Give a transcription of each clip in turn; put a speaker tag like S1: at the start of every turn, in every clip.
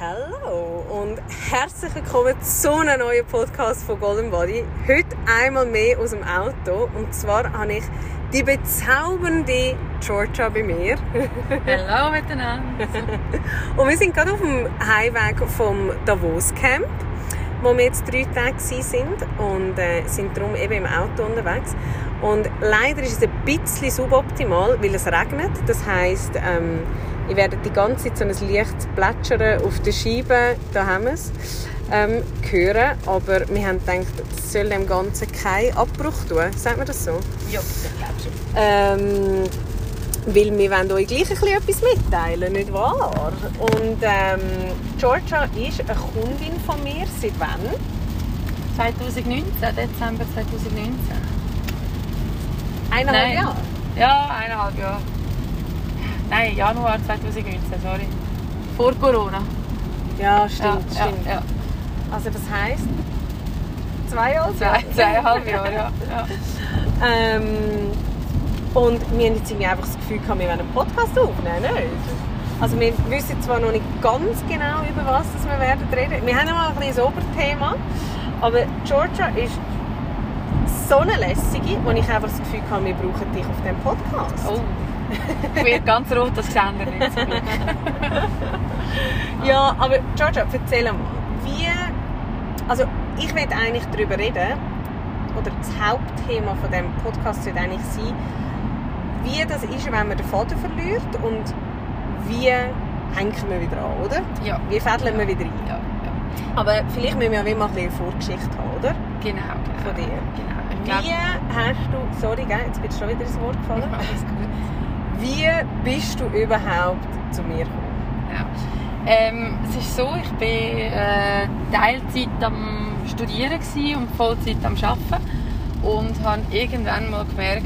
S1: Hallo und herzlich willkommen zu einem neuen Podcast von Golden Body. Heute einmal mehr aus dem Auto und zwar habe ich die bezaubernde Georgia bei mir.
S2: Hallo miteinander.
S1: und wir sind gerade auf dem Heimweg vom Davos Camp, wo wir jetzt drei Tage sind und äh, sind darum eben im Auto unterwegs. Und leider ist es ein bisschen suboptimal, weil es regnet. Das heisst, ähm, ich werde die ganze Zeit so ein leichtes Plätschern auf der Scheibe, da haben wir es, ähm, hören. Aber wir haben gedacht, das soll dem Ganzen keinen Abbruch tun. Sagt man das so?
S2: Ja, ich glaube schon.
S1: Ähm, weil wir wollen euch gleich ein bisschen etwas mitteilen, nicht wahr? Und ähm, Georgia ist eine Kundin von mir. Seit wann?
S2: 2019, Dezember 2019.
S1: Eineinhalb
S2: Nein.
S1: Jahre?
S2: Ja, eineinhalb Jahre. Nein, Januar 2019, sorry. Vor Corona.
S1: Ja, stimmt,
S2: ja,
S1: stimmt.
S2: Ja, ja.
S1: Also das heisst, zwei Jahre?
S2: Zwei, zweieinhalb Jahre, ja.
S1: Ähm, und wir haben jetzt irgendwie einfach das Gefühl, gehabt, wir wollen einen Podcast aufnehmen, nicht? Also wir wissen zwar noch nicht ganz genau, über was das wir werden reden. Wir haben mal ein das Oberthema, aber Georgia ist so eine lässige, wo ich einfach das Gefühl habe, wir brauchen dich auf diesem Podcast.
S2: Oh. Ich werde ganz rot, das sehen wir nicht zum Glück.
S1: Ja, aber Georgia, erzähl mal, wie... Also ich will eigentlich darüber reden, oder das Hauptthema von dem Podcast sollte eigentlich sein, wie das ist, wenn man den Faden verliert und wie hängen wir wieder an, oder?
S2: Ja.
S1: Wie fädeln wir wieder rein?
S2: Ja, ja.
S1: Aber vielleicht müssen wir ja ein bisschen eine Vorgeschichte haben, oder?
S2: Genau, genau.
S1: Von dir.
S2: Genau.
S1: Wie hast du... Sorry, jetzt bist du schon wieder ins Wort gefallen.
S2: alles gut.
S1: Wie bist du überhaupt zu mir gekommen?
S2: Ja. Ähm, es ist so, ich war äh, Teilzeit am Studieren und Vollzeit am Arbeiten und habe irgendwann mal gemerkt,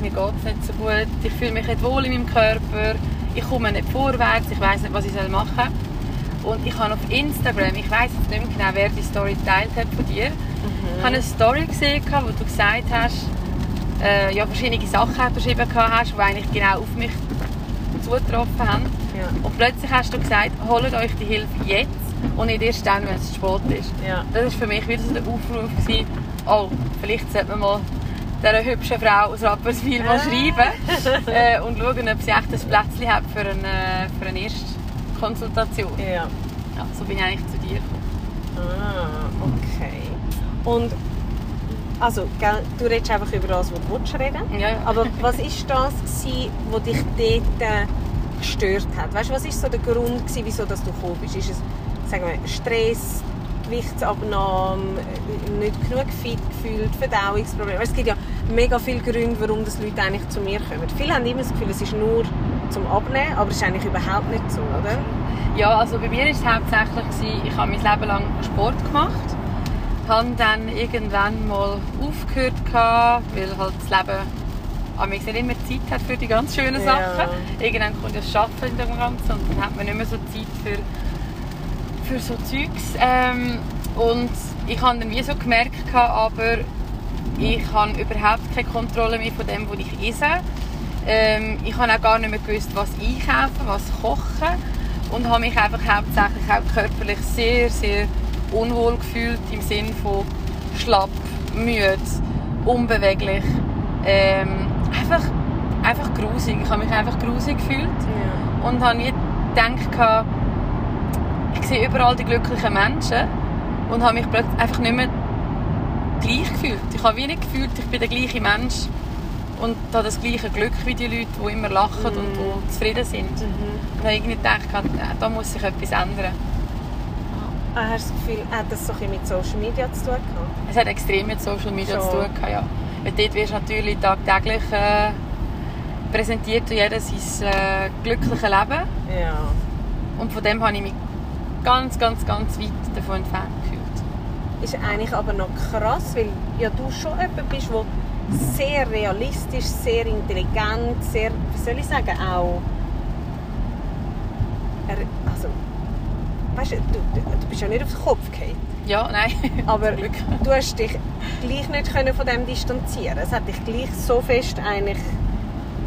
S2: mir geht es nicht so gut, ich fühle mich nicht wohl in meinem Körper, ich komme nicht vorwärts, ich weiß nicht, was ich machen soll. Und ich habe auf Instagram, ich weiß jetzt nicht mehr genau, wer die Story geteilt hat von dir, ich habe eine Story gesehen, wo du gesagt hast, äh, ja, verschiedene Sachen beschrieben hast, die eigentlich genau auf mich zugetroffen haben.
S1: Ja.
S2: Und plötzlich hast du gesagt, holt euch die Hilfe jetzt und nicht erst dann, wenn es zu spät ist.
S1: Ja.
S2: Das war für mich wieder so der Aufruf, gewesen, oh, vielleicht sollte man mal dieser hübschen Frau aus Rapperswil mal schreiben äh, und schauen, ob sie echt ein Plätzchen hat für eine, für eine erste Konsultation.
S1: Ja.
S2: Ja, so bin ich eigentlich zu dir gekommen.
S1: Ah, okay. Und also, gell, du redest einfach über das, was du willst reden
S2: Ja.
S1: Aber was war das, was dich dort äh, gestört hat? Weißt du, was war so der Grund, gewesen, wieso dass du gekommen bist? Ist es sagen wir, Stress, Gewichtsabnahme, äh, nicht genug fit gefühlt, Verdauungsprobleme? Weißt, Es gibt ja mega viele Gründe, warum das Leute eigentlich zu mir kommen. Viele haben immer das Gefühl, es ist nur zum Abnehmen, aber es ist eigentlich überhaupt nicht so, oder?
S2: Ja, also bei mir war es hauptsächlich, ich habe mein Leben lang Sport gemacht. Habe dann irgendwann mal aufgehört, gehabt, weil halt das Leben an nicht immer Zeit hat für die ganz schönen
S1: Ja.
S2: Sachen. Irgendwann kommt das Arbeiten in dem Ganzen und dann hat man nicht mehr so Zeit für, für so Zeugs. Ähm, und ich habe dann wie so gemerkt, aber ich habe überhaupt keine Kontrolle mehr von dem, was ich esse. Ähm, ich habe auch gar nicht mehr gewusst, was einkaufen, was kochen und habe mich einfach hauptsächlich auch körperlich sehr, sehr unwohl gefühlt im Sinne von schlapp, müde, unbeweglich, ähm, einfach, einfach grusig. Ich habe mich einfach grusig gefühlt und habe nie gedacht, ich sehe überall die glücklichen Menschen und habe mich plötzlich einfach nicht mehr gleich gefühlt. Ich habe wie nicht gefühlt, ich bin der gleiche Mensch und habe das gleiche Glück wie die Leute, die immer lachen und die zufrieden sind. Und habe irgendwie gedacht, da muss sich etwas ändern.
S1: Ah, hast du das Gefühl, hat das so ein bisschen mit Social Media zu tun gehabt?
S2: Es hat extrem mit Social Media
S1: Schon.
S2: zu tun gehabt, ja. Weil dort wirst du natürlich tagtäglich äh, präsentiert ja jeder sein äh, glückliches Leben.
S1: Ja.
S2: Und von dem habe ich mich ganz, ganz, ganz weit davon entfernt gefühlt.
S1: Ist eigentlich aber noch krass, weil ja du schon jemand bist, der sehr realistisch, sehr intelligent, sehr, wie soll ich sagen, auch weißt du, du, bist ja nicht auf den Kopf gefallen.
S2: Ja, nein.
S1: Aber du hast dich gleich nicht können von dem distanzieren. Es hat dich gleich so fest eigentlich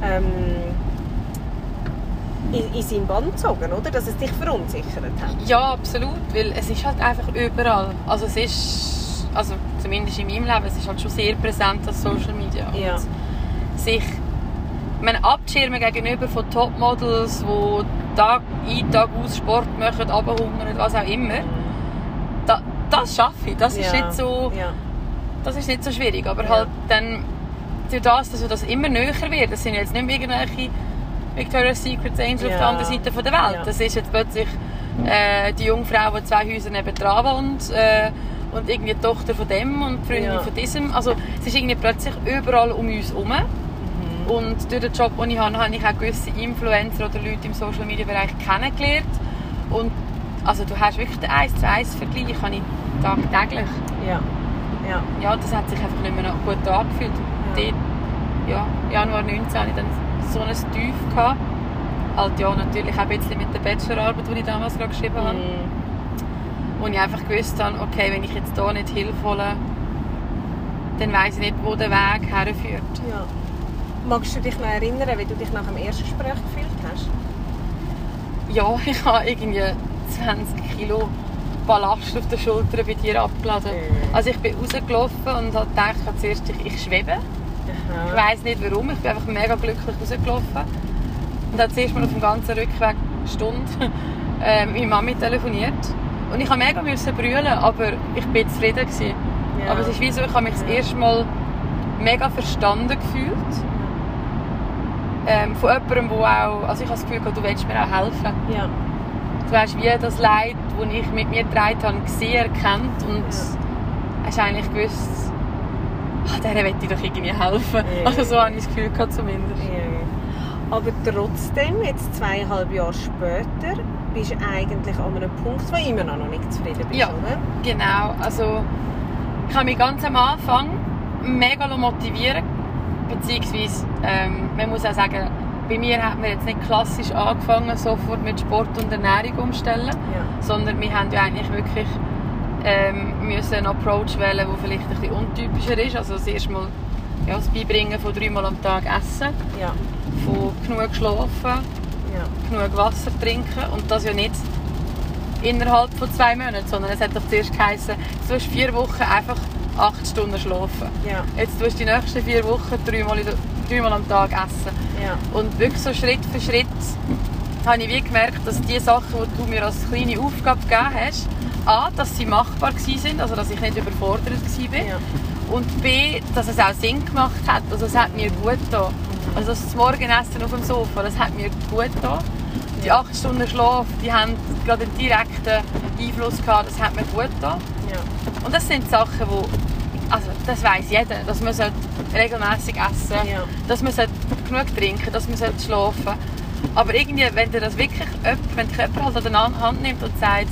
S1: ähm, in, in seinen Bann gezogen, oder? Dass es dich verunsichert hat.
S2: Ja, absolut, weil es ist halt einfach überall. Also es ist, also zumindest in meinem Leben, es ist halt schon sehr präsent als Social Media. Und
S1: Ja.
S2: sich man abschirmen gegenüber von Topmodels, die Tag ein, Tag aus Sport machen, runterhungern, was auch immer. Da, das schaffe ich. Das ist,
S1: Ja.
S2: nicht so,
S1: Ja.
S2: das ist nicht so schwierig. Aber
S1: Ja.
S2: halt dann durch das, dass das immer näher wird, das sind jetzt nicht mehr irgendwelche Victoria's Secret Angel auf der anderen Seite von der Welt. Das ist jetzt plötzlich äh, die Jungfrau, die zwei Häuser nebenan wohnt äh, und irgendwie die Tochter von dem und die Freundin
S1: Ja.
S2: von diesem. Also es ist irgendwie plötzlich überall um uns herum.
S1: Mhm.
S2: Und durch den Job, den ich habe, habe ich auch gewisse Influencer oder Leute im Social Media Bereich kennengelernt. Und also du hast wirklich den 1 zu 1 Vergleich, habe ich tagtäglich.
S1: Ja. Ja.
S2: Ja, das hat sich einfach nicht mehr gut angefühlt.
S1: Ja.
S2: Dort, ja, Januar 19 hatte ich dann so ein Tief. Gehabt. Halt ja, natürlich auch ein bisschen mit der Bachelorarbeit, die ich damals gerade geschrieben habe.
S1: Mhm.
S2: Wo ich einfach gewusst habe, okay, wenn ich jetzt hier nicht Hilfe hole, dann weiss ich nicht, wo der Weg herführt.
S1: Ja. Magst du dich noch erinnern, wie du dich nach dem ersten Gespräch gefühlt hast?
S2: Ja, ich habe irgendwie 20 Kilo Ballast auf den Schultern bei dir abgeladen.
S1: Mhm.
S2: Also ich bin rausgelaufen und habe gedacht, zuerst ich, ich schwebe. Ich weiß nicht warum, ich bin einfach mega glücklich rausgelaufen. Und habe zuerst mal auf dem ganzen Rückweg eine Stunde äh, mit Mami telefoniert. Und ich musste mega müssen brüllen, aber ich bin zufrieden. Gewesen.
S1: Ja.
S2: Aber es ist wie so, ich habe mich das erste Mal mega verstanden gefühlt. Ähm, von jemandem, der auch, also ich habe das Gefühl, du willst mir auch helfen.
S1: Ja.
S2: Du hast wie das Leid, das ich mit mir getragen habe, gesehen, erkannt und hast eigentlich gewusst, ah, der will ich doch irgendwie helfen.
S1: Ja.
S2: Also so habe ich das Gefühl gehabt, zumindest.
S1: Ja. Aber trotzdem, jetzt zweieinhalb Jahre später, bist du eigentlich an einem Punkt, wo du immer noch nicht zufrieden bist,
S2: Ja.
S1: oder?
S2: Genau, also ich habe mich ganz am Anfang mega motivieren beziehungsweise ähm, man muss auch sagen, bei mir hat man jetzt nicht klassisch angefangen, sofort mit Sport und Ernährung umstellen,
S1: Ja.
S2: sondern wir haben ja eigentlich wirklich ähm, müssen einen Approach wählen, der vielleicht ein bisschen untypischer ist. Also das erste Mal ja, das Beibringen von dreimal am Tag essen,
S1: Ja.
S2: von genug schlafen,
S1: Ja.
S2: genug Wasser trinken und das ja nicht innerhalb von zwei Monaten, sondern es hat doch zuerst geheißen, du hast vier Wochen einfach acht Stunden schlafen.
S1: Ja.
S2: Jetzt tust du die nächsten vier Wochen dreimal, dreimal am Tag essen.
S1: Ja.
S2: Und wirklich so Schritt für Schritt habe ich wie gemerkt, dass die Sachen, die du mir als kleine Aufgabe gegeben hast, A, dass sie machbar waren, also dass ich nicht überfordert war.
S1: Ja.
S2: Und B, dass es auch Sinn gemacht hat. Also es hat mir gut getan. Also das Morgenessen auf dem Sofa, das hat mir gut getan. Die acht Stunden Schlaf, die haben gerade einen direkten Einfluss gehabt, das hat mir gut getan.
S1: Ja.
S2: Und das sind Sachen, wo also das weiß jeder, dass man regelmäßig essen
S1: Ja.
S2: dass man genug trinken dass man sollte schlafen Aber irgendwie, wenn dir das wirklich wenn der Körper halt an der Hand nimmt und sagt,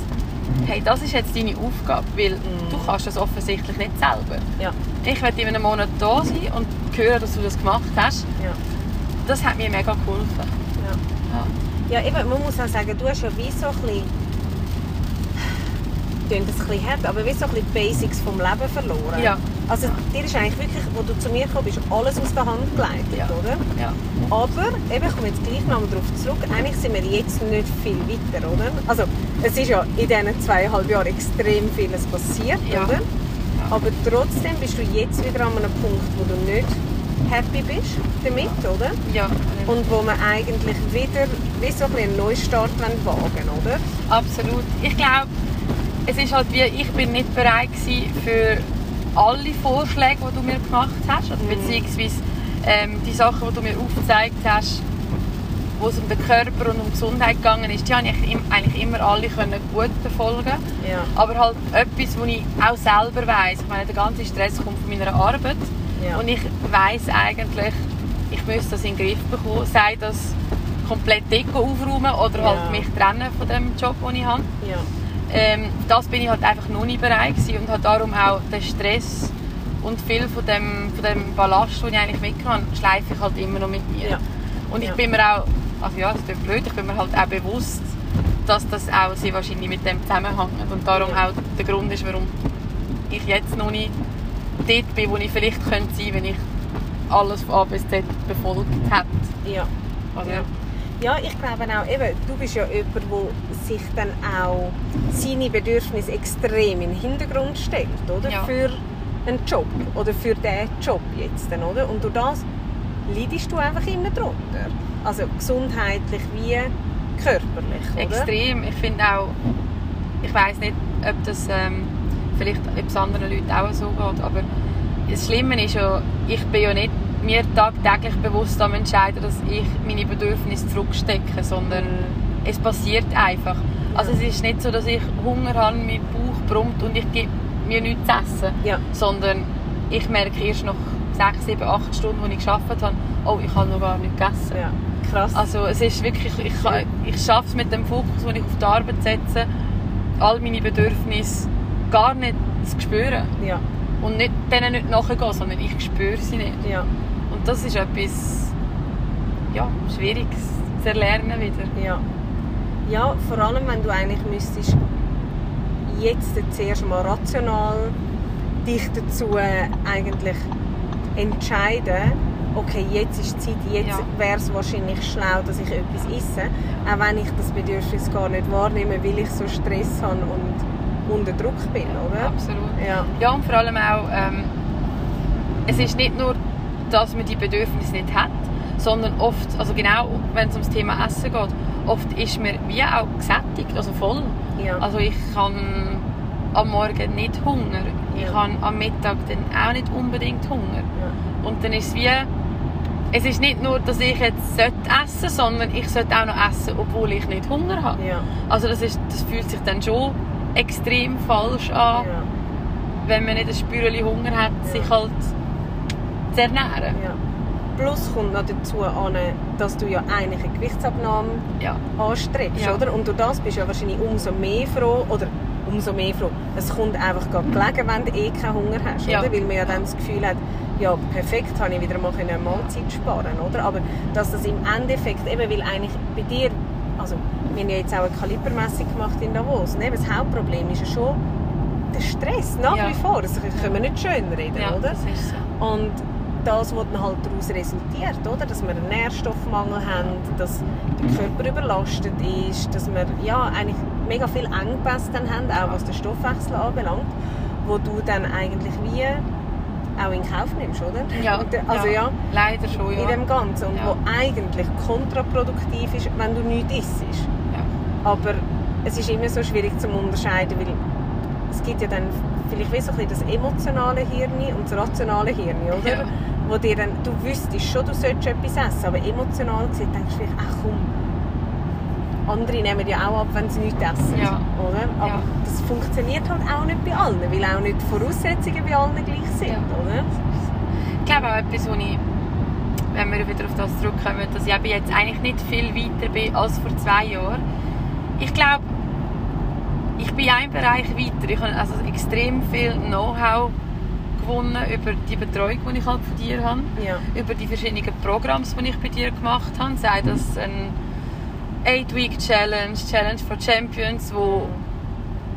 S2: hey, das ist jetzt deine Aufgabe, weil du kannst das offensichtlich nicht selber.
S1: Ja.
S2: Ich werde in einem Monat da sein und hören, dass du das gemacht hast.
S1: Ja.
S2: Das hat mir mega geholfen.
S1: Ja. Ja, eben, man muss auch sagen, du hast ja wie so ein bisschen, klingt das ein bisschen hart, aber wie so ein bisschen die Basics vom Leben verloren.
S2: Ja.
S1: Also dir ist eigentlich wirklich, wo du zu mir gekommen bist, alles aus der Hand geleitet,
S2: Ja.
S1: oder?
S2: Ja.
S1: Aber, eben, ich komme jetzt gleich noch mal darauf zurück, eigentlich sind wir jetzt nicht viel weiter, oder? Also, es ist ja in diesen zweieinhalb Jahren extrem vieles passiert,
S2: Ja.
S1: oder? Aber trotzdem bist du jetzt wieder an einem Punkt, wo du nicht happy bist damit, oder?
S2: ja.
S1: Und wo man eigentlich wieder wie so ein einen Neustart wagen oder?
S2: Absolut. Ich glaube, es ist halt wie, ich bin nicht bereit für alle Vorschläge, die du mir gemacht hast, also beziehungsweise ähm, die Sachen, die du mir aufgezeigt hast, wo es um den Körper und um die Gesundheit gegangen ist, die habe ich eigentlich immer alle können gut befolgen.
S1: Ja.
S2: Aber halt etwas, wo ich auch selber weiß. Ich meine, der ganze Stress kommt von meiner Arbeit
S1: Ja.
S2: und ich weiß eigentlich, ich müsste das in den Griff bekommen, sei das komplett Deko aufräumen oder
S1: Ja.
S2: halt mich trennen von dem Job, den ich habe. Ähm, das bin ich halt einfach noch nicht bereit und habe darum auch den Stress und viel von dem, von dem Ballast, den ich eigentlich mit kann, schleife ich halt immer noch mit mir.
S1: Ja.
S2: Und ich
S1: Ja.
S2: bin mir auch, also ja, das ist blöd, ich bin mir halt auch bewusst, dass das auch sehr wahrscheinlich mit dem zusammenhängt und darum
S1: Ja.
S2: auch der Grund ist, warum ich jetzt noch nicht dort bin, wo ich vielleicht könnte sein, wenn ich alles von A bis Z befolgt hätte.
S1: Ja.
S2: Also,
S1: Ja. Ja, ich glaube auch, eben, du bist ja jemand, der sich dann auch seine Bedürfnisse extrem in den Hintergrund stellt, oder?
S2: Ja.
S1: Für einen Job oder für diesen Job jetzt, dann, oder? Und durch das leidest du einfach immer drunter. Also gesundheitlich wie körperlich, oder?
S2: Extrem. Ich finde auch, ich weiß nicht, ob das ähm, vielleicht ob es anderen Leuten auch so geht, aber das Schlimme ist ja, ich bin ja nicht mir tagtäglich bewusst am entscheiden, dass ich meine Bedürfnisse zurückstecke, sondern es passiert einfach. Also es ist nicht so, dass ich Hunger habe, mein Bauch brummt und ich gebe mir nichts zu essen,
S1: Ja.
S2: sondern ich merke erst nach sechs, sieben, acht Stunden, die ich gearbeitet habe, oh, ich habe noch gar nicht gegessen.
S1: Ja. Krass.
S2: Also es ist wirklich, ich, ich schaffe es mit dem Fokus, den ich auf die Arbeit setze, all meine Bedürfnisse gar nicht zu spüren.
S1: ja.
S2: Und nicht, denen nicht nachgehen, sondern ich spüre sie nicht.
S1: Ja.
S2: Und das ist etwas ja, Schwieriges zu erlernen wieder.
S1: Ja. Ja, vor allem wenn du eigentlich müsstest jetzt zuerst mal rational dich dazu äh, eigentlich entscheiden, okay, jetzt ist die Zeit, jetzt
S2: Ja.
S1: wäre es wahrscheinlich schlau, dass ich etwas esse, auch wenn ich das Bedürfnis gar nicht wahrnehme, weil ich so Stress habe und unter Druck bin, oder?
S2: Absolut.
S1: Ja.
S2: Ja, und vor allem auch, ähm, es ist nicht nur, dass man die Bedürfnisse nicht hat, sondern oft, also genau wenn es ums Thema Essen geht, oft ist man wie auch gesättigt, also voll.
S1: Ja.
S2: Also ich habe am Morgen nicht Hunger, ich
S1: Ja.
S2: habe am Mittag dann auch nicht unbedingt Hunger.
S1: ja.
S2: Und dann ist es wie, es ist nicht nur, dass ich jetzt sollte essen sondern ich sollte auch noch essen, obwohl ich nicht Hunger habe.
S1: Ja.
S2: Also das, ist, das fühlt sich dann schon extrem falsch an wenn man nicht ein Spürchen Hunger hat, sich halt zu ernähren.
S1: Ja. Plus kommt noch dazu an, dass du ja eigentlich eine Gewichtsabnahme
S2: Ja.
S1: anstrebst,
S2: Ja.
S1: oder? Und durch das bist du ja wahrscheinlich umso mehr froh, oder umso mehr froh, es kommt einfach gerade gelegen, wenn du eh keinen Hunger hast,
S2: Ja.
S1: oder? Weil man ja dann das Gefühl hat, ja, perfekt, habe ich wieder mal eine Mahlzeit sparen, oder? Aber dass das im Endeffekt, eben weil eigentlich bei dir, also wir haben ja jetzt auch eine Kalibermessung gemacht in Davos, ne? Das Hauptproblem ist ja schon der Stress, nach
S2: Ja.
S1: wie vor, das können wir nicht schön reden,
S2: ja,
S1: oder?
S2: so.
S1: Und das, was dann halt daraus resultiert, oder? dass wir einen Nährstoffmangel haben, dass der Körper überlastet ist, dass wir ja, eigentlich mega viel Engpässe dann haben, auch was den Stoffwechsel anbelangt, wo du dann eigentlich wie auch in Kauf nimmst, oder?
S2: Ja,
S1: äh, also ja,
S2: leider schon, ja.
S1: in dem Ganzen. Und
S2: Ja.
S1: wo eigentlich kontraproduktiv ist, wenn du nichts isst.
S2: ja.
S1: Aber es ist immer so schwierig zu unterscheiden, weil es gibt ja dann vielleicht wie so ein bisschen das emotionale Hirn und das rationale Hirn, oder?
S2: Ja.
S1: Wo dir dann, du wüsstest schon, du solltest etwas essen, aber emotional gesehen denkst du vielleicht, ach komm, andere nehmen ja auch ab, wenn sie nichts essen,
S2: Ja.
S1: oder? Aber
S2: Ja.
S1: das funktioniert halt auch nicht bei allen, weil auch nicht die Voraussetzungen bei allen gleich sind, oder?
S2: Ich glaube auch etwas, wo ich, wenn wir wieder auf das zurückkommen, dass ich jetzt eigentlich nicht viel weiter bin als vor zwei Jahren. Ich glaube, bin in einem Bereich weiter. Ich habe also extrem viel Know-how gewonnen über die Betreuung, die ich halt von dir habe.
S1: Ja.
S2: über die verschiedenen Programme, die ich bei dir gemacht habe. Sei das ein 8-Week-Challenge, Challenge for Champions, wo,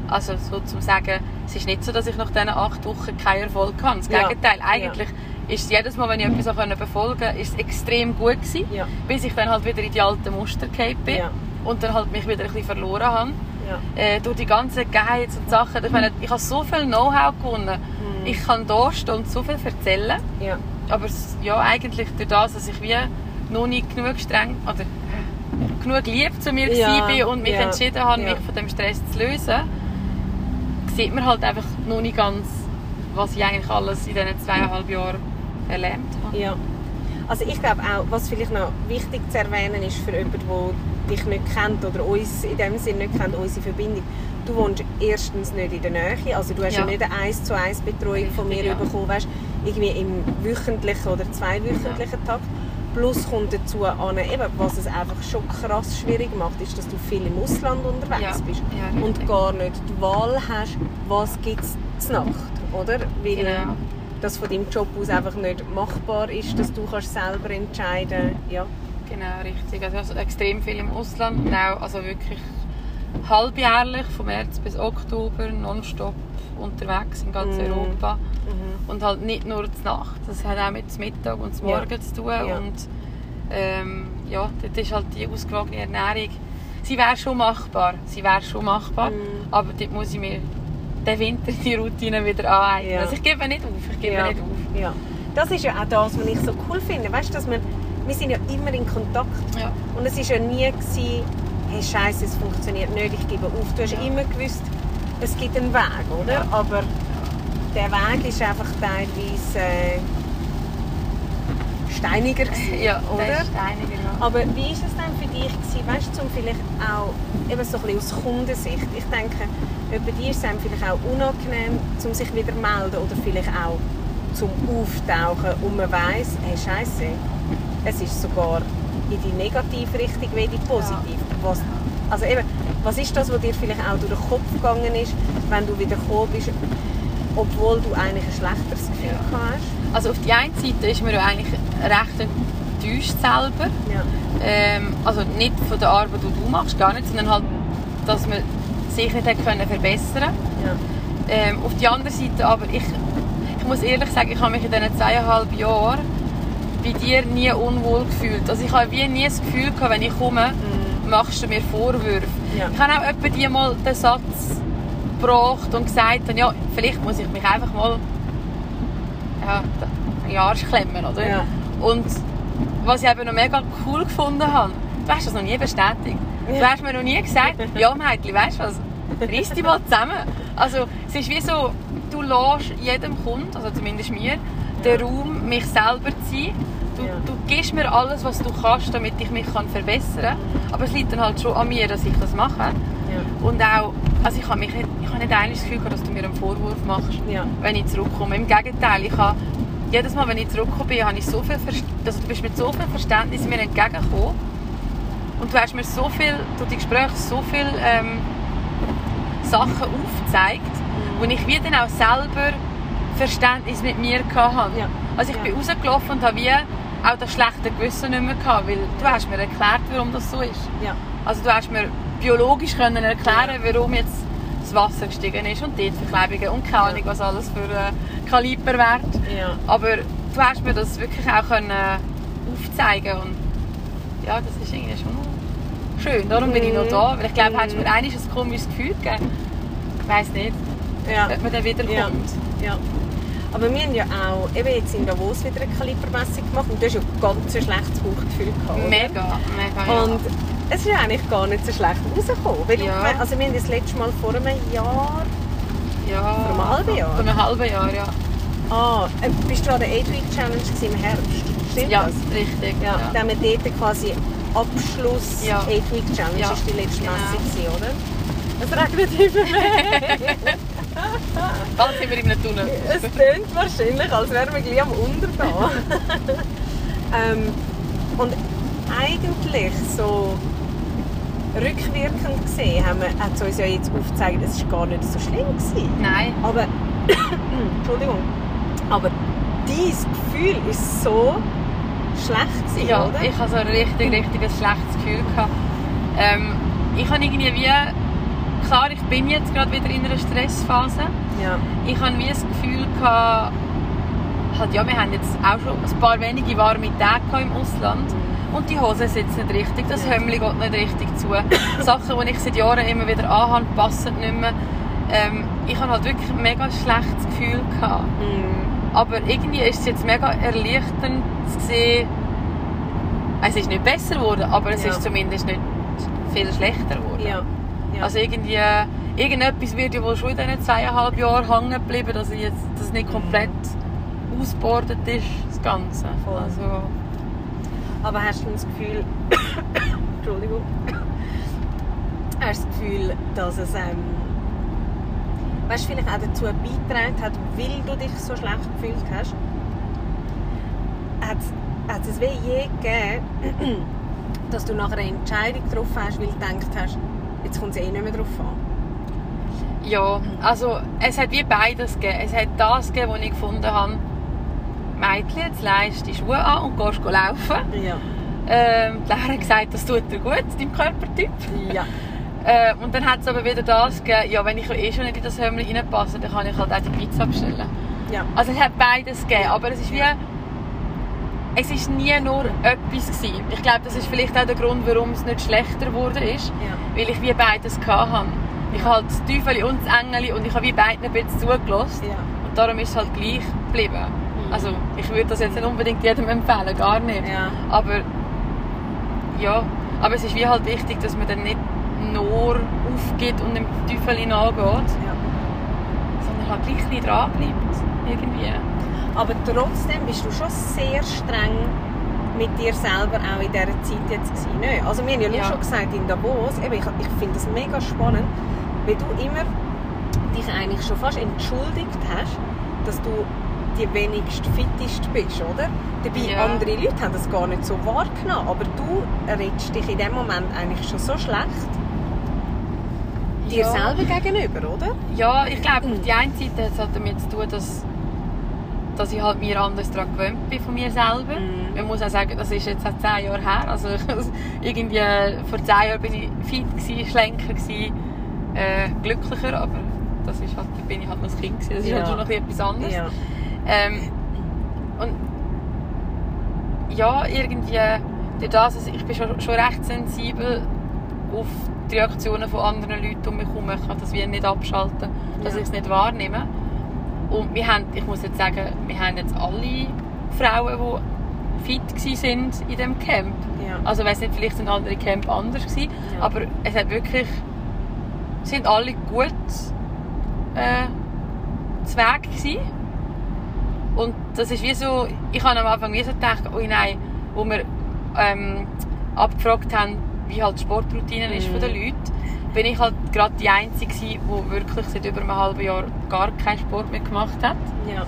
S2: also so zum sagen, es ist nicht so, dass ich nach diesen acht Wochen keinen Erfolg habe. Das
S1: Ja.
S2: Gegenteil, eigentlich ist jedes Mal, wenn ich etwas auch befolgen konnte, ist es extrem gut gewesen,
S1: Ja.
S2: bis ich dann halt wieder in die alten Muster gefallen bin
S1: Ja.
S2: und dann halt mich wieder ein bisschen verloren habe.
S1: Ja.
S2: Äh, durch die ganzen Guides und Sachen. Ich meine, ich habe so viel Know-how gewonnen.
S1: Mhm.
S2: Ich kann da stehen und so viel erzählen.
S1: Ja.
S2: Aber ja, eigentlich durch das, dass ich wie noch nicht genug streng oder genug lieb zu mir
S1: Ja,
S2: war und mich
S1: ja,
S2: entschieden habe, mich von dem Stress zu lösen, sieht man halt einfach noch nicht ganz, was ich eigentlich alles in diesen zweieinhalb Jahren erlernt habe.
S1: Ja. Also ich glaube auch, was vielleicht noch wichtig zu erwähnen ist für jemanden, der dich nicht kennt oder uns in dem Sinne nicht kennt, unsere Verbindung. Du wohnst erstens nicht in der Nähe, also du hast ja,
S2: Ja.
S1: nicht eine 1 zu 1 Betreuung von mir
S2: ja.
S1: bekommen, weißt, irgendwie im wöchentlichen oder zweiwöchentlichen Takt. Plus kommt dazu an, eben, was es einfach schon krass schwierig macht, ist, dass du viel im Ausland unterwegs
S2: Ja.
S1: bist
S2: Ja,
S1: und gar nicht die Wahl hast, was gibt es Nacht, oder? Weil
S2: Genau.
S1: Das von deinem Job aus einfach nicht machbar ist, dass du kannst selber entscheiden ja.
S2: Genau, richtig. Also, extrem viel im Ausland. auch, also wirklich halbjährlich, von März bis Oktober, nonstop unterwegs in ganz
S1: Mm.
S2: Europa.
S1: Mhm.
S2: Und halt nicht nur zur Nacht, das hat auch mit dem Mittag und dem
S1: Ja.
S2: Morgen zu tun.
S1: Ja.
S2: Und ähm, ja, dort ist halt die ausgewogene Ernährung, sie wäre schon machbar, sie wäre schon machbar,
S1: Mm.
S2: aber dort muss ich mir den Winter die Routine wieder aneignen.
S1: Ja.
S2: Also ich gebe nicht auf, ich gebe
S1: ja.
S2: nicht auf.
S1: Ja. Das ist ja auch das, was ich so cool finde. Weißt dass wir, wir sind ja immer in Kontakt.
S2: Ja.
S1: Und es war ja nie, gewesen, hey Scheiße, es funktioniert nicht, ich gebe auf. Du hast
S2: Ja.
S1: immer gewusst, es gibt einen Weg, oder?
S2: Ja.
S1: Aber der Weg ist einfach teilweise äh, steiniger gewesen,
S2: Ja,
S1: oder?
S2: das ist einiger, ja.
S1: Aber wie ist es dann für dich gewesen, weißt du, zum vielleicht auch eben so ein bisschen aus Kundensicht? Ich denke, bei dir ist es einem vielleicht auch unangenehm, um sich wieder zu melden oder vielleicht auch zum Auftauchen und man weiss, hey Scheiße, es ist sogar in die negative Richtung wie in die positive. Was, also eben, was ist das, was dir vielleicht auch durch den Kopf gegangen ist, wenn du wieder gekommen bist, obwohl du eigentlich ein schlechteres Gefühl
S2: Ja.
S1: hast?
S2: Also auf die einen Seite ist man ja eigentlich recht enttäuscht selber.
S1: Ja.
S2: Ähm, also nicht von der Arbeit, die du machst, gar nicht, sondern halt, dass man sich nicht hat können verbessern
S1: Ja.
S2: ähm, Auf die andere Seite aber, ich, ich muss ehrlich sagen, ich habe mich in diesen zweieinhalb Jahren bei dir nie unwohl gefühlt. Also ich habe wie nie das Gefühl gehabt, wenn ich komme, machst du mir Vorwürfe.
S1: Ja.
S2: Ich habe auch etwa die mal den Satz gebracht und gesagt, ja, vielleicht muss ich mich einfach mal ja, in Arsch klemmen, oder?
S1: Ja.
S2: Und was ich eben noch mega cool gefunden habe, du hast das noch nie bestätigt. Du hast mir noch nie gesagt, ja Mädchen, weißt du was, reiss dich mal zusammen. Also es ist wie so, du lässt jedem Kunden, also zumindest mir, den Raum, mich selber zu sein. Du, du gibst mir alles, was du kannst, damit ich mich kann verbessern kann. Aber es liegt dann halt schon an mir, dass ich das mache.
S1: Ja.
S2: Und auch, also ich habe, mich, nicht- ich habe nicht einmal das Gefühl gehabt, dass du mir einen Vorwurf machst,
S1: Ja.
S2: wenn ich zurückkomme. Im Gegenteil, ich habe, jedes Mal, wenn ich zurückgekommen bin, habe ich so viel, Verst- also du bist mit so viel Verständnis mir entgegengekommen. Und du hast mir so viel, durch die Gespräche, so viel ähm, Sachen aufgezeigt, wo ich wie dann auch selber Verständnis mit mir hatte.
S1: Ja.
S2: Also ich
S1: Ja.
S2: bin rausgelaufen und habe wie auch das schlechte Gewissen nicht mehr gehabt, weil du hast mir erklärt, warum das so ist.
S1: Ja.
S2: Also du hast mir biologisch können erklären, warum jetzt das Wasser gestiegen ist und die Verklebungen und keine Ahnung, was alles für äh, Kaliberwert.
S1: Ja.
S2: Aber du hast mir das wirklich auch können aufzeigen und ja, das ist irgendwie schon schön. Darum bin ich noch
S1: Mhm.
S2: da, weil ich glaube,
S1: Mhm.
S2: du mir eigentlich ein komisches Gefühl gegeben. Ich weiss nicht,
S1: Ja.
S2: ob man dann wiederkommt.
S1: Ja. ja. Aber wir haben ja auch eben jetzt in Davos wieder eine Kalibermessung gemacht und du hast ja ganz ein schlechtes Bauchgefühl gehabt. oder?
S2: Mega, mega. ja.
S1: Und es ist eigentlich gar nicht so schlecht rausgekommen. Weil
S2: Ja.
S1: du, also wir haben das letzte Mal vor einem Jahr...
S2: ja,
S1: vor einem halben Jahr?
S2: Vor einem halben Jahr, ja.
S1: Ah, äh, bist du an der 8-Week Challenge gewesen im Herbst? Stimmt
S2: ja,
S1: das?
S2: richtig.
S1: Ja. Dann haben wir dort quasi Abschluss
S2: Ja.
S1: 8-Week Challenge
S2: Ja,
S1: ist die letzte
S2: genau.
S1: Messung oder? Es regnet immer mehr.
S2: Bald sind wir in einem Tunnel.
S1: Es klingt wahrscheinlich, als wären wir gleich am Untergehen. ähm, und eigentlich so rückwirkend gesehen haben wir, hat es uns ja jetzt aufgezeigt, es war gar nicht so schlimm. Gewesen.
S2: Nein.
S1: Aber, Entschuldigung, aber dieses Gefühl ist so schlecht gewesen,
S2: Ja,
S1: oder?
S2: ich hatte so ein richtig, richtig ein schlechtes Gefühl. Gehabt. Ähm, ich habe irgendwie wie... Klar, ich bin jetzt gerade wieder in einer Stressphase.
S1: ja.
S2: Ich habe wie das Gefühl gehabt, halt, ja, wir haben jetzt auch schon ein paar wenige warme Tage im Ausland. Und die Hose sitzt nicht richtig, das
S1: Ja.
S2: Geht nicht richtig zu. Sachen, die ich seit Jahren immer wieder anhabe, passen nicht mehr. Ähm, ich habe halt wirklich ein mega schlechtes Gefühl gehabt.
S1: Mm.
S2: Aber irgendwie ist es jetzt mega erleichternd zu sehen, es ist nicht besser geworden, aber es
S1: Ja.
S2: ist zumindest nicht viel schlechter geworden.
S1: Ja. Ja.
S2: Also irgendwie, irgendetwas wird ja wohl schon in diesen zweieinhalb Jahren hängen geblieben, dass jetzt das nicht komplett ausgebordet ist, das Ganze.
S1: Voll.
S2: Also,
S1: Aber hast du das Gefühl, Entschuldigung, hast du das Gefühl, dass es ähm, weißt, vielleicht auch dazu beigetragen hat, weil du dich so schlecht gefühlt hast, hat, hat es wie je gegeben, dass du nachher eine Entscheidung getroffen hast, weil du gedacht hast, jetzt kommt es eh nicht mehr drauf an?
S2: Ja, also es hat wie beides gegeben. Es hat das gegeben, was ich gefunden habe, Mädchen, jetzt leist die Schuhe an und gehst laufen.
S1: Ja.
S2: Ähm, die Lehrer hat gesagt, das tut dir gut, deinem Körpertyp.
S1: Ja.
S2: Äh, und dann hat es aber wieder das gegeben, ja, wenn ich eh schon nicht in das Hömmchen reinpasse, dann kann ich halt auch die Pizza bestellen.
S1: ja.
S2: Also es hat beides gegeben, aber es ist wie... Es ist nie nur etwas gewesen. Ich glaube, das ist vielleicht auch der Grund, warum es nicht schlechter geworden ist.
S1: Ja.
S2: Weil ich wie beides hatte. Ich habe das Teufel und das Engeli und ich habe wie beiden ein bisschen zugelassen.
S1: Ja.
S2: Und darum ist es halt gleich geblieben. Also ich würde das jetzt nicht unbedingt jedem empfehlen, gar nicht.
S1: Ja.
S2: Aber ja, aber es ist wie halt wichtig, dass man dann nicht nur aufgibt und dem Teufel nachgeht, sondern halt gleich dran bleibt. Irgendwie.
S1: Aber trotzdem bist du schon sehr streng mit dir selber auch in dieser Zeit jetzt gewesen. Nicht? Also wir haben ja,
S2: Ja.
S1: schon gesagt in Davos, eben, ich, ich finde das mega spannend, weil du immer dich eigentlich schon fast entschuldigt hast, dass du die wenigst fittest bist, oder? Dabei
S2: Ja.
S1: andere Leute haben das gar nicht so wahrgenommen, aber du redest dich in dem Moment eigentlich schon so schlecht dir
S2: Ja.
S1: selber gegenüber, oder?
S2: Ja, ich glaube,
S1: Mhm.
S2: die eine Seite hat halt damit zu tun, dass, dass ich halt mir anders daran gewöhnt bin von mir selber.
S1: Mhm.
S2: Man muss auch sagen, das ist jetzt seit zehn Jahren her. Also irgendwie vor zehn Jahren bin ich fit, gewesen, schlanker, gewesen, äh, glücklicher, aber das ist halt, bin ich halt noch ein Kind gewesen. Das ist
S1: Ja.
S2: halt schon noch etwas anderes.
S1: Ja.
S2: Ähm, und ja, irgendwie durch das, also ich bin schon, schon recht sensibel auf die Reaktionen von anderen Leuten um mich herum. Ich kann das wie nicht abschalten, dass
S1: Ja.
S2: ich es nicht wahrnehme. Und wir haben, ich muss jetzt sagen, wir haben jetzt alle Frauen, die fit waren in diesem Camp.
S1: Ja.
S2: Also weiss nicht, vielleicht sind andere Camp anders gewesen,
S1: Ja.
S2: aber es hat wirklich, sind alle gut äh, zu Weg gewesen. Und das ist wie so, ich habe am Anfang wie so gedacht, oh nein, wo wir ähm, abgefragt haben, wie halt die Sportroutine ist von den Leuten, bin ich halt gerade die Einzige die wirklich seit über einem halben Jahr gar keinen Sport mehr gemacht hat.
S1: Ja.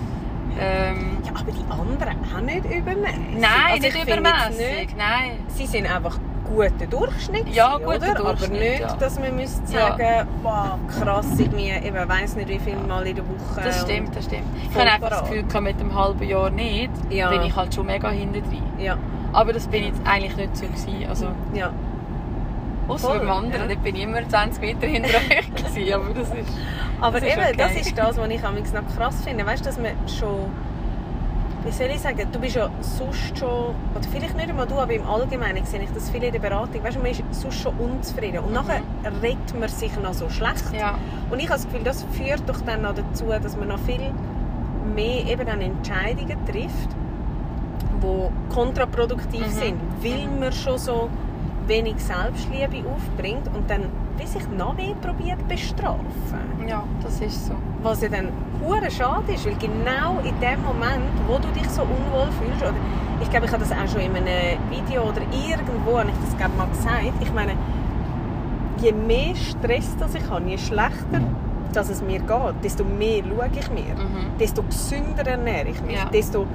S2: Ähm,
S1: ja, aber die anderen auch nicht übermäßig.
S2: nein,
S1: Also
S2: nicht
S1: ich
S2: übermäßig, nein.
S1: Sie sind einfach guter Durchschnitt,
S2: Ja, guter
S1: oder? aber
S2: Durchschnitt,
S1: nicht,
S2: ja.
S1: dass man müsste
S2: Ja.
S1: sagen, wow, krass, irgendwie, eben, weiss nicht wie viel Mal in der Woche.
S2: Das stimmt, das stimmt. Ich habe einfach das. Gefühl, mit dem halben Jahr nicht,
S1: Ja.
S2: bin ich halt schon mega hinten drin.
S1: Ja,
S2: Aber das bin ich eigentlich nicht so gewesen. Also,
S1: ja.
S2: Außer beim anderen,
S1: ja.
S2: dort bin ich immer 20 Meter hinter euch gewesen, aber das ist...
S1: Aber
S2: Das ist
S1: eben,
S2: okay.
S1: das ist das, was ich manchmal noch krass finde. Weißt du, dass man schon. Wie soll ich sagen? Du bist ja sonst schon. Oder vielleicht nicht einmal du, aber im Allgemeinen sehe ich das viel in der Beratung. Weißt du, man ist sonst schon unzufrieden. Und nachher redet man sich noch so schlecht.
S2: Ja,
S1: Und ich habe das Gefühl, das führt doch dann noch dazu, dass man noch viel mehr eben dann Entscheidungen trifft, die kontraproduktiv
S2: Mhm.
S1: sind, weil man schon so wenig Selbstliebe aufbringt und dann wie sich noch mehr probiert bestrafen.
S2: ja, das ist so.
S1: Was ja dann hure schade ist, weil genau in dem Moment, wo du dich so unwohl fühlst, oder ich glaube, ich habe das auch schon in einem Video oder irgendwo, habe ich das glaube mal gesagt, ich meine, je mehr Stress das ich habe, je schlechter dass es mir geht, desto mehr schaue ich mir,
S2: Mhm.
S1: desto gesünder ernähre ich mich,
S2: Ja.
S1: desto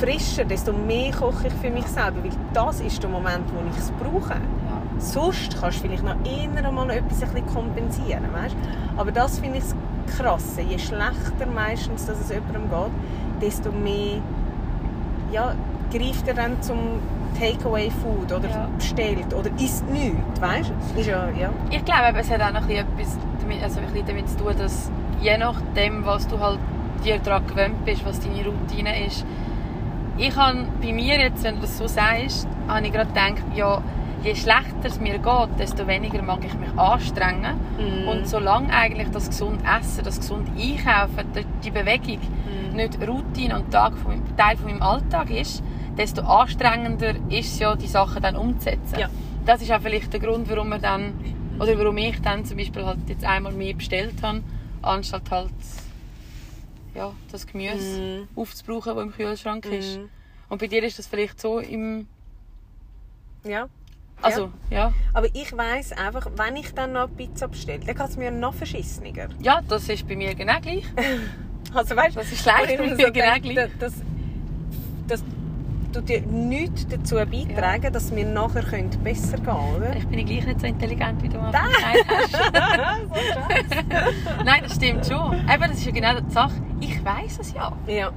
S1: frischer, desto mehr koche ich für mich selber, weil das ist der Moment, wo ich es brauche.
S2: Ja.
S1: Sonst kannst du vielleicht noch eher mal noch etwas ein bisschen kompensieren, weißt? Aber das finde ich das Krasse. Je schlechter meistens dass es jemandem geht, desto mehr ja, greift er dann zum Takeaway-Food oder
S2: Ja.
S1: bestellt oder isst nichts, weißt? Ist ja, ja.
S2: Ich glaube, es hat auch noch ein bisschen etwas damit, also ein bisschen damit zu tun, dass je nachdem, was du halt dir daran gewöhnt bist, was deine Routine ist. Ich habe bei mir jetzt, wenn du das so sagst, habe ich gerade gedacht, ja, je schlechter es mir geht, desto weniger mag ich mich anstrengen.
S1: Mhm.
S2: Und solange eigentlich das gesund Essen, das gesund Einkaufen, die- die Bewegung
S1: Mhm.
S2: nicht Routine und Teil von meinem Alltag ist, desto anstrengender ist es ja, die Sachen dann umzusetzen.
S1: Ja.
S2: Das ist auch vielleicht der Grund, warum wir dann, oder warum ich dann zum Beispiel halt jetzt einmal mehr bestellt habe, anstatt halt ja, das Gemüse
S1: Mhm.
S2: aufzubrauchen, das im Kühlschrank ist.
S1: Mhm.
S2: Und bei dir ist das vielleicht so im
S1: Ja.
S2: Also, ja.
S1: Aber ich weiss einfach, wenn ich dann noch Pizza bestelle, dann geht es mir noch verschissener.
S2: Ja, das ist bei mir genau gleich.
S1: Also weißt,
S2: Das ist leicht bei
S1: mir so
S2: genau
S1: denke,
S2: gleich.
S1: Das, das dir nichts dazu beitragen, dass wir nachher können besser gehen können?
S2: Ich bin gleich nicht so intelligent, wie du Anfang gesagt hast. Nein, das stimmt schon. Eben, das ist ja genau die Sache. Ich weiß es ja.
S1: ja.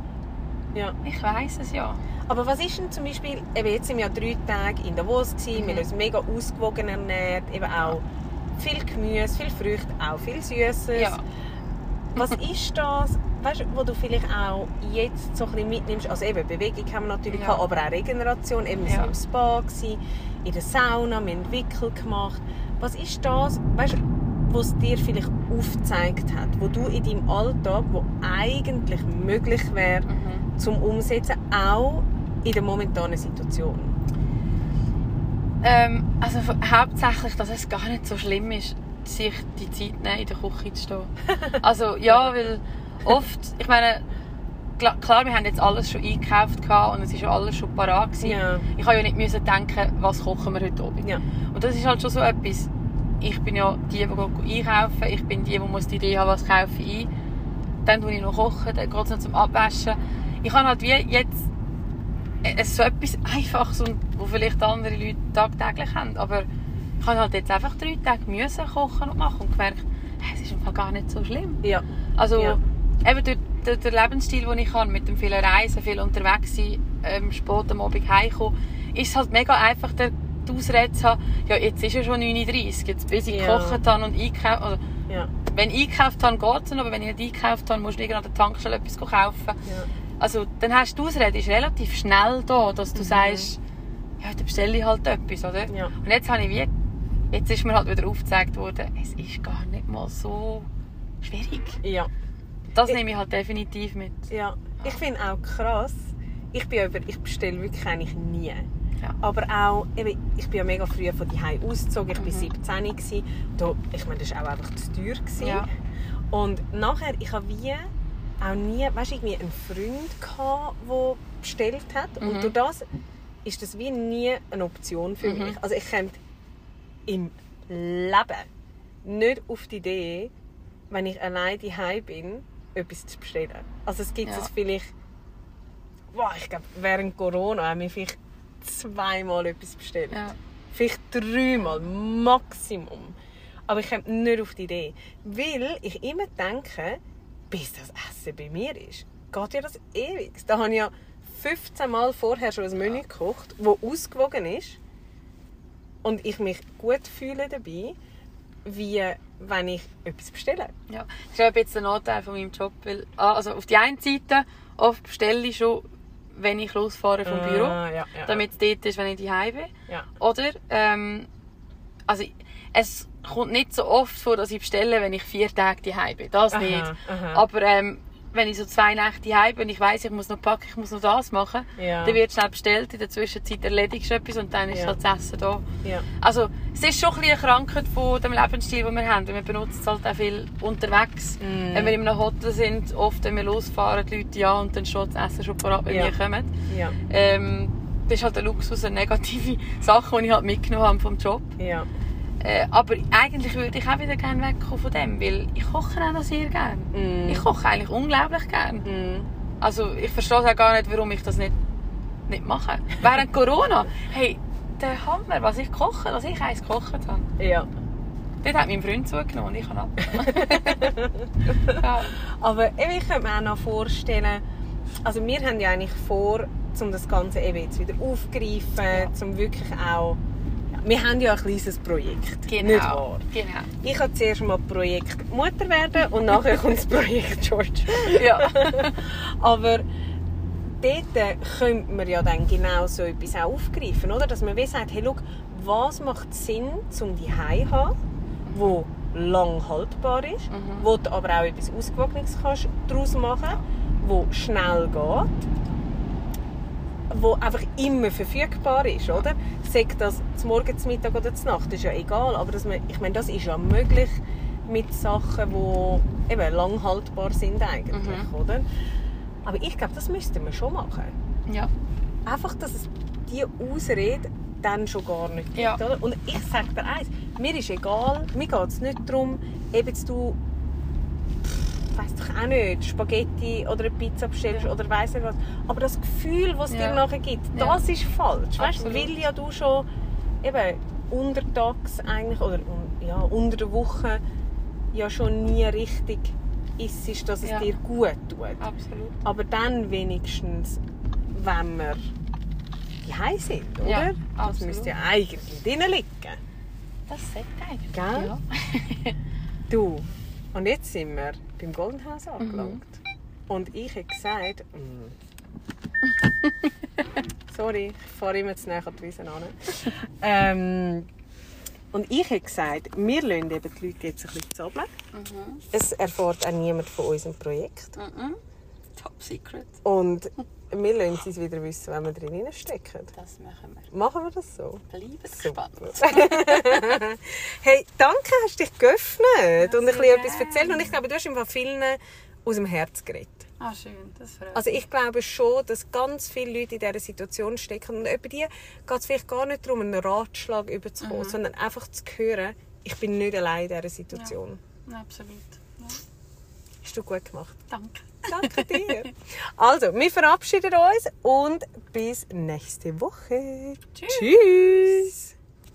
S1: ja.
S2: Ich weiß es ja.
S1: Aber was ist denn zum Beispiel, eben jetzt sind wir ja drei Tage in Davos gewesen,
S2: Mhm.
S1: wir haben uns mega ausgewogen ernährt, eben auch viel Gemüse, viel Früchte, auch viel Süßes.
S2: Ja.
S1: Was ist das, weißt, du, wo du vielleicht auch jetzt so ein bisschen mitnimmst? Also eben Bewegung haben wir natürlich
S2: Ja.
S1: gehabt, aber auch Regeneration. Eben, wir
S2: Ja.
S1: im Spa, gewesen, in der Sauna, wir haben Wickel gemacht. Was ist das, weißt, was dir vielleicht aufgezeigt hat, wo du in deinem Alltag, wo eigentlich möglich wäre,
S2: Mhm.
S1: zum Umsetzen, auch in der momentanen Situation?
S2: Ähm, also hauptsächlich, dass es gar nicht so schlimm ist, sich die Zeit nehmen, in der Küche zu stehen. Also ja, weil oft, ich meine, klar, wir haben jetzt alles schon eingekauft und es ist ja alles schon parat gewesen. Ich habe ja nicht müssen denken, was kochen wir heute Abend.
S1: Ja.
S2: Und das ist halt schon so etwas. Ich bin ja die, die einkaufen. Ich bin die, die muss die Idee haben, was kaufe ich. Dann tue ich noch kochen, dann geht es noch zum Abwaschen. Ich habe halt wie jetzt es ist so etwas Einfaches, wo vielleicht andere Leute tagtäglich haben. Aber ich habe halt jetzt einfach drei Tage müssen kochen und machen und gemerkt, es ist einfach gar nicht so schlimm.
S1: Ja.
S2: Also
S1: Ja.
S2: Eben durch, durch den Lebensstil, den ich habe, mit dem vielen Reisen, viel unterwegs sein, ähm, spät am Abend heimkommen, ist es halt mega einfach, der, die Ausrede zu haben, ja, jetzt ist ja schon 9.30 Uhr, jetzt bis ich
S1: Ja.
S2: gekocht habe und einkauft also,
S1: Ja.
S2: Wenn ich einkauft habe, geht es aber wenn ich nicht einkauft habe, musst du an der Tankstelle etwas kaufen.
S1: Ja.
S2: Also, dann hast du die Ausrede, ist relativ schnell da, dass du
S1: Mhm.
S2: sagst, ja, dann bestelle ich halt etwas, oder?
S1: Ja.
S2: Und jetzt habe ich wie, jetzt ist mir halt wieder aufgezeigt worden, es ist gar nicht mal so schwierig.
S1: ja.
S2: Das nehme ich halt definitiv mit.
S1: Ja, ich finde auch krass. Ich bin über, ich bestelle wirklich eigentlich nie.
S2: Ja.
S1: Aber auch, eben, ich bin ja mega früh von die ausgezogen. Ich war
S2: Mhm.
S1: 17 gewesen. Da, ich meine, das war auch einfach zu teuer gewesen.
S2: Ja.
S1: Und nachher, ich habe wie auch nie, weißt du, irgendwie einen Freund gehabt, der bestellt hat.
S2: Mhm.
S1: Und durch das ist das wie nie eine Option für
S2: Mhm.
S1: mich. Also ich käme im Leben nicht auf die Idee, wenn ich allein daheim bin, etwas zu bestellen. Also es gibt
S2: Ja.
S1: es vielleicht, boah, ich glaube, während Corona haben wir vielleicht zweimal etwas bestellt.
S2: Ja.
S1: Vielleicht dreimal, Maximum. Aber ich komme nicht auf die Idee. Weil ich immer denke, bis das Essen bei mir ist, geht ja das ewig. Da habe ich ja 15 Mal vorher schon ein Menü gekocht, das ausgewogen ist. Und ich mich gut fühle dabei, wie wenn ich etwas bestelle.
S2: Ja. Das ist jetzt der Nachteil von meinem Job. Weil, ah, also auf die einen Seite, oft bestelle ich schon, wenn ich losfahre vom Büro,
S1: Ah, ja, ja,
S2: damit es dort ist, wenn ich daheim bin.
S1: Ja.
S2: Oder, ähm, also es kommt nicht so oft vor, dass ich bestelle, wenn ich vier Tage daheim bin. Das
S1: Aha,
S2: nicht.
S1: aha.
S2: Aber ähm, wenn ich so zwei Nächte daheim bin, ich weiß, ich muss noch packen, ich muss noch das machen,
S1: Ja.
S2: dann wird schnell bestellt, in der Zwischenzeit erledigst du etwas und dann ist
S1: Ja.
S2: halt das Essen da.
S1: Ja.
S2: Also es ist schon ein bisschen eine Krankheit von dem Lebensstil, den wir haben. weil Wir benutzen es halt auch viel unterwegs.
S1: Mm.
S2: Wenn wir in einem Hotel sind, oft wenn wir losfahren, die Leute ja und dann steht das Essen schon parat, wenn
S1: Ja.
S2: wir kommen.
S1: Ja.
S2: Ähm, das ist halt ein Luxus, eine negative Sache, die ich halt mitgenommen habe vom Job.
S1: Ja.
S2: Äh, aber eigentlich würde ich auch wieder gerne wegkommen von dem, weil ich koche auch noch sehr gerne.
S1: Mm.
S2: Ich koche eigentlich unglaublich gerne.
S1: Mm.
S2: Also ich verstehe auch gar nicht, warum ich das nicht, nicht mache. Während Corona, hey, der Hammer, was ich koche, was ich eins gekocht habe.
S1: Ja.
S2: Dort hat mein Freund zugenommen und ich habe ab. ja.
S1: Aber ich könnte mir auch noch vorstellen, also wir haben ja eigentlich vor, um das Ganze eben jetzt wieder aufzugreifen,
S2: Ja.
S1: um wirklich auch... Wir haben ja ein kleines Projekt,
S2: Genau.
S1: nicht wahr?
S2: genau.
S1: Ich habe zuerst mal Projekt Mutter werden und nachher kommt das Projekt George.
S2: Ja.
S1: Aber dort könnte man ja dann genau so etwas auch aufgreifen, oder? Dass man wie sagt, hey, schau, was macht Sinn, um die zu haben, wo lang haltbar ist,
S2: Mhm.
S1: wo du aber auch etwas Ausgewogenes kannst daraus machen wo schnell geht, wo einfach immer verfügbar ist, oder? Sagt das zum Morgen, zum Mittag oder zur Nacht, ist ja egal, aber dass man, ich meine, das ist ja möglich mit Sachen, die eben lang haltbar sind eigentlich,
S2: Mhm.
S1: oder? Aber ich glaube, das müssten wir schon machen.
S2: ja.
S1: Einfach, dass es diese Ausrede dann schon gar nicht gibt.
S2: Ja.
S1: Oder? Und ich sage dir eins, mir ist egal, mir geht es nicht darum, eben du weiß doch auch nicht, Spaghetti oder eine Pizza bestellst
S2: Ja.
S1: oder weiss nicht was. Aber das Gefühl, das es
S2: Ja.
S1: dir nachher gibt,
S2: Ja.
S1: das ist falsch. Weißt, weil ja du schon eben untertags eigentlich, oder ja, unter der Woche ja schon nie richtig isst, dass es dir gut tut.
S2: Absolut.
S1: Aber dann wenigstens, wenn wir die sind, oder?
S2: Ja,
S1: das müsste ja eigentlich drin liegen.
S2: Das sagt eigentlich.
S1: Gell?
S2: Ja.
S1: Du, und jetzt sind wir beim Golden House
S2: Mhm.
S1: angelangt. Und ich habe gesagt, mm. sorry, ich fahre immer zu näher an die Wiese an. ähm, und ich habe gesagt, wir lassen eben die Leute jetzt ein bisschen zappeln.
S2: Mhm.
S1: Es erfährt auch niemand von unserem Projekt.
S2: Mhm. Top Secret.
S1: Und wir lassen es wieder wissen, wenn wir drin stecken.
S2: Das machen wir.
S1: Machen wir das so? Super.
S2: gespannt.
S1: Hey, danke, hast dich geöffnet und ein bisschen etwas erzählt. Und ich glaube, du hast im Fall vielen aus dem Herz geredet.
S2: Ah, schön. Das freut
S1: Also ich glaube schon, dass ganz viele Leute in dieser Situation stecken. Und über die geht es vielleicht gar nicht darum, einen Ratschlag überzukommen,
S2: Mhm.
S1: sondern einfach zu hören, ich bin nicht allein in dieser Situation.
S2: mich. Absolut.
S1: Hast du gut gemacht.
S2: Danke.
S1: Danke dir. also, wir verabschieden uns und bis nächste Woche.
S2: Tschüss.
S1: Tschüss.